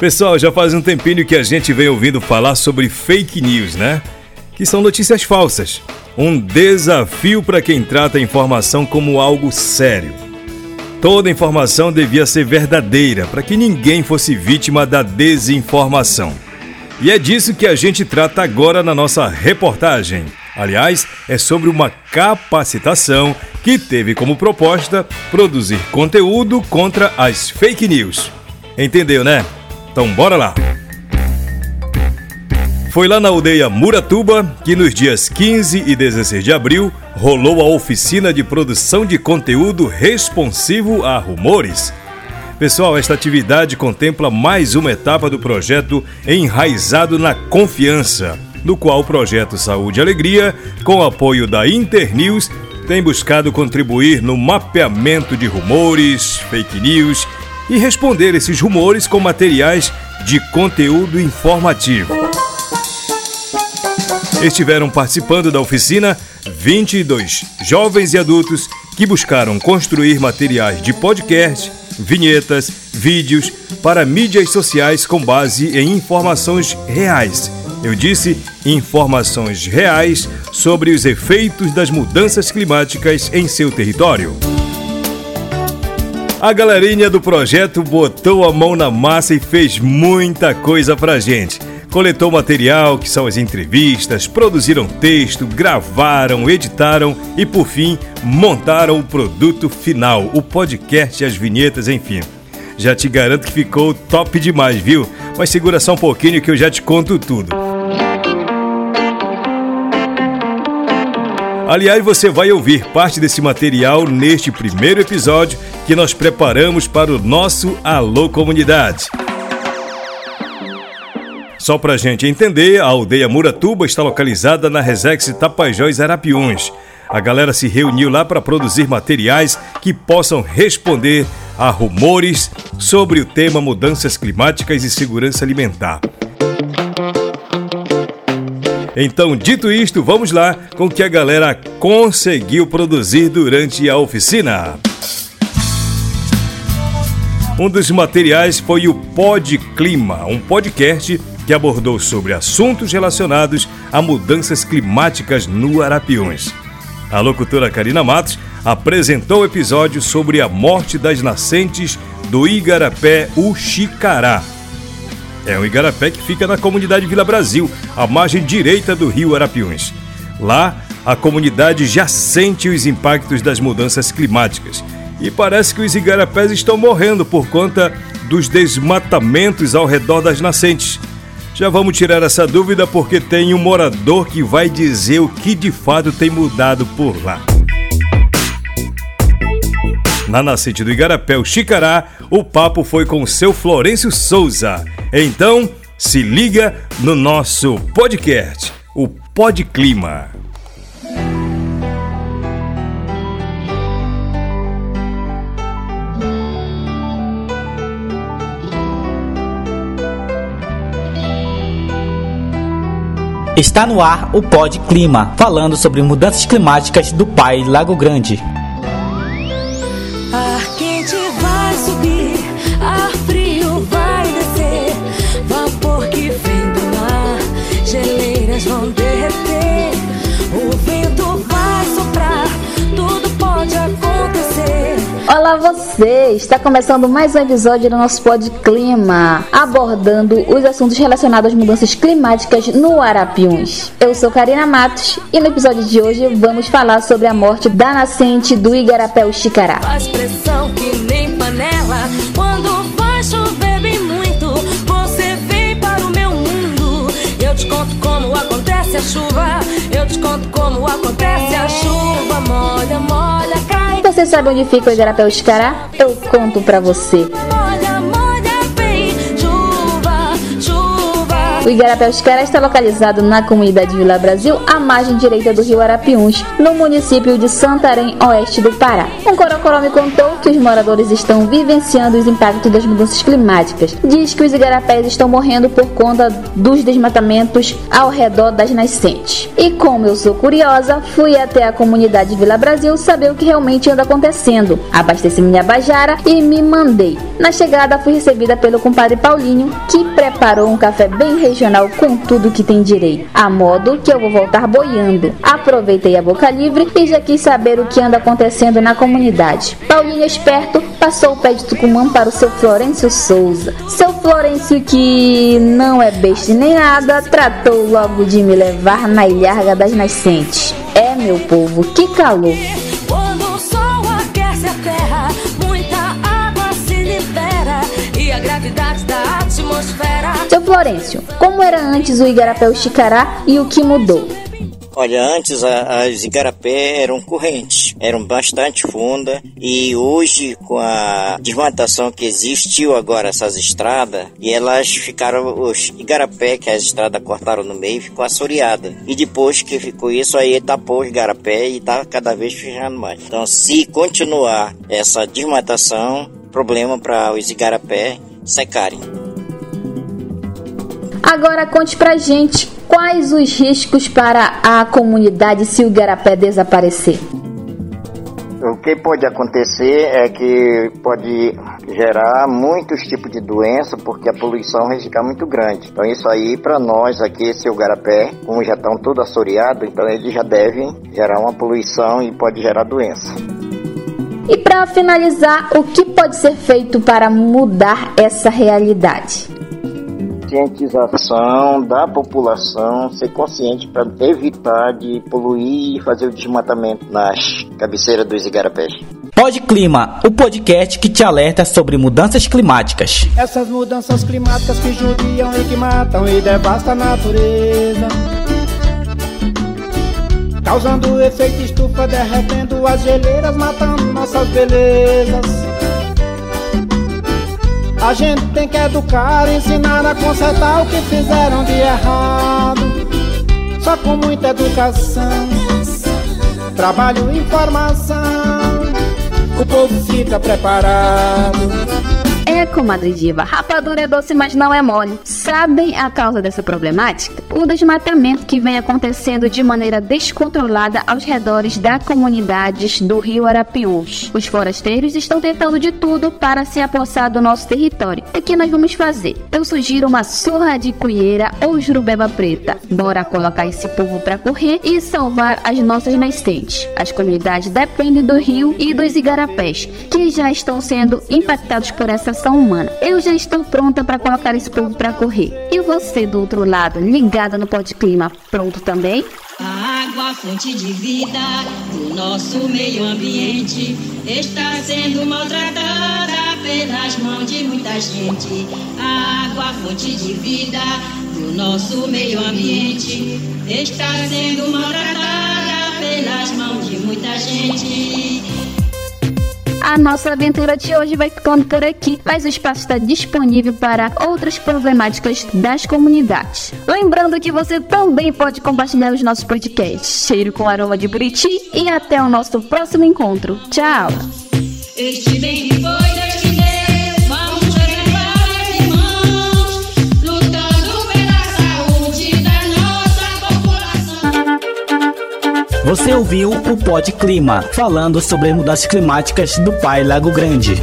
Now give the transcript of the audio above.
Pessoal, já faz um tempinho que a gente vem ouvindo falar sobre fake news, né? Que são notícias falsas. Um desafio para quem trata a informação como algo sério. Toda informação devia ser verdadeira para que ninguém fosse vítima da desinformação. E é disso que a gente trata agora na nossa reportagem. Aliás, é sobre uma capacitação que teve como proposta produzir conteúdo contra as fake news. Entendeu, né? Então bora lá! Foi lá na aldeia Muratuba que nos dias 15 e 16 de abril rolou a oficina de produção de conteúdo responsivo a rumores. Pessoal, esta atividade contempla mais uma etapa do projeto Enraizado na Confiança, no qual o projeto Saúde e Alegria, com apoio da Internews, tem buscado contribuir no mapeamento de rumores, fake news e responder esses rumores com materiais de conteúdo informativo. Estiveram participando da oficina 22 jovens e adultos que buscaram construir materiais de podcast, vinhetas, vídeos para mídias sociais com base em informações reais. Eu disse informações reais sobre os efeitos das mudanças climáticas em seu território. A galerinha do projeto botou a mão na massa e fez muita coisa pra gente. Coletou material, que são as entrevistas, produziram texto, gravaram, editaram e, por fim, montaram o produto final, o podcast, as vinhetas, enfim. Já te garanto que ficou top demais, viu? Mas segura só um pouquinho que eu já te conto tudo. Aliás, você vai ouvir parte desse material neste primeiro episódio que nós preparamos para o nosso Alô Comunidade. Só para a gente entender, a aldeia Muratuba está localizada na Resex Tapajós Arapiuns. A galera se reuniu lá para produzir materiais que possam responder a rumores sobre o tema mudanças climáticas e segurança alimentar. Então, dito isto, vamos lá com o que a galera conseguiu produzir durante a oficina. Um dos materiais foi o Pod Clima, um podcast que abordou sobre assuntos relacionados a mudanças climáticas no Arapiões. A locutora Karina Matos apresentou o episódio sobre a morte das nascentes do Igarapé Uxicará, é um igarapé que fica na comunidade Vila Brasil, à margem direita do rio Arapiuns. Lá, a comunidade já sente os impactos das mudanças climáticas e parece que os igarapés estão morrendo por conta dos desmatamentos ao redor das nascentes. Já vamos tirar essa dúvida porque tem um morador que vai dizer o que de fato tem mudado por lá. Na nascente do Igarapé, o Chicará, o papo foi com seu Florencio Souza. Então, se liga no nosso podcast, o Pod Clima. Está no ar o Pod Clima, falando sobre mudanças climáticas do Pai Lago Grande. Vão derreter. O vento vai soprar, tudo pode acontecer. Olá você! Está começando mais um episódio do nosso Pod Clima, abordando os assuntos relacionados às mudanças climáticas no Arapiuns. Eu sou Karina Matos e no episódio de hoje vamos falar sobre a morte da nascente do Igarapé Xicará. Faz pressão que nem panela quando vai chover bem muito, você vem para o meu mundo. Eu te conto como acontece a chuva. Eu te conto como acontece a chuva. Molha, molha, cai. Você sabe onde fica o Igarapé Xcará? Eu conto pra você. O Igarapé Oscar está localizado na comunidade Vila Brasil, à margem direita do rio Arapiuns, no município de Santarém, oeste do Pará. Um Corocoró me contou que os moradores estão vivenciando os impactos das mudanças climáticas. Diz que os igarapés estão morrendo por conta dos desmatamentos ao redor das nascentes. E como eu sou curiosa, fui até a comunidade Vila Brasil saber o que realmente anda acontecendo. Abasteci minha bajara e me mandei. Na chegada fui recebida pelo compadre Paulinho, que preparou um café bem regional com tudo que tem direito, a modo que eu vou voltar boiando. Aproveitei a boca livre e já quis saber o que anda acontecendo na comunidade. Paulinho esperto passou o pé de Tucumã para o seu Florencio Souza. Seu Florencio, que não é besta nem nada, tratou logo de me levar na ilharga das nascentes. É, meu povo, que calor! Seu Florencio, como era antes o Igarapé Xicará e o que mudou? Olha, antes as igarapé eram correntes, eram bastante fundas e hoje com a desmatação que existiu agora essas estradas e elas ficaram os igarapé que as estradas cortaram no meio ficou assoreada e depois que ficou isso aí tapou os igarapé e tá cada vez fechando mais. Então se continuar essa desmatação, problema para os igarapé secarem. Agora conte pra gente quais os riscos para a comunidade se o garapé desaparecer. O que pode acontecer é que pode gerar muitos tipos de doença porque a poluição vai ficar muito grande. Então isso aí para nós aqui, esse garapé, como já estão tudo assoreado, então eles já devem gerar uma poluição e pode gerar doença. E para finalizar, o que pode ser feito para mudar essa realidade? Conscientização da população, ser consciente para evitar de poluir e fazer o desmatamento nas cabeceiras dos igarapés. Pode Clima, o podcast que te alerta sobre mudanças climáticas. Essas mudanças climáticas que judiam e que matam e devastam a natureza. Causando efeito estufa, derretendo as geleiras, matando nossas belezas. A gente tem que educar, ensinar a consertar o que fizeram de errado. Só com muita educação, trabalho e informação, o povo fica preparado. É, comadre diva, rapadura é doce, mas não é mole. Sabem a causa dessa problemática? O desmatamento que vem acontecendo de maneira descontrolada aos redores das comunidades do rio Arapiuns. Os forasteiros estão tentando de tudo para se apossar do nosso território. O que nós vamos fazer? Eu sugiro uma surra de cunheira ou jurubeba preta. Bora colocar esse povo para correr e salvar as nossas nascentes. As comunidades dependem do rio e dos igarapés, que já estão sendo impactados por essa ação humana. Eu já estou pronta para colocar esse povo para correr. E você do outro lado, ligada no Pod Clima, pronto também? A água, fonte de vida do nosso meio ambiente, está sendo maltratada pelas mãos de muita gente. A água, fonte de vida do nosso meio ambiente, está sendo maltratada pelas mãos de muita gente. A nossa aventura de hoje vai ficando por aqui, mas o espaço está disponível para outras problemáticas das comunidades. Lembrando que você também pode compartilhar os nossos podcasts. Cheiro com aroma de Buriti e até o nosso próximo encontro. Tchau! Você ouviu o Pod Clima, falando sobre mudanças climáticas do Pai Lago Grande.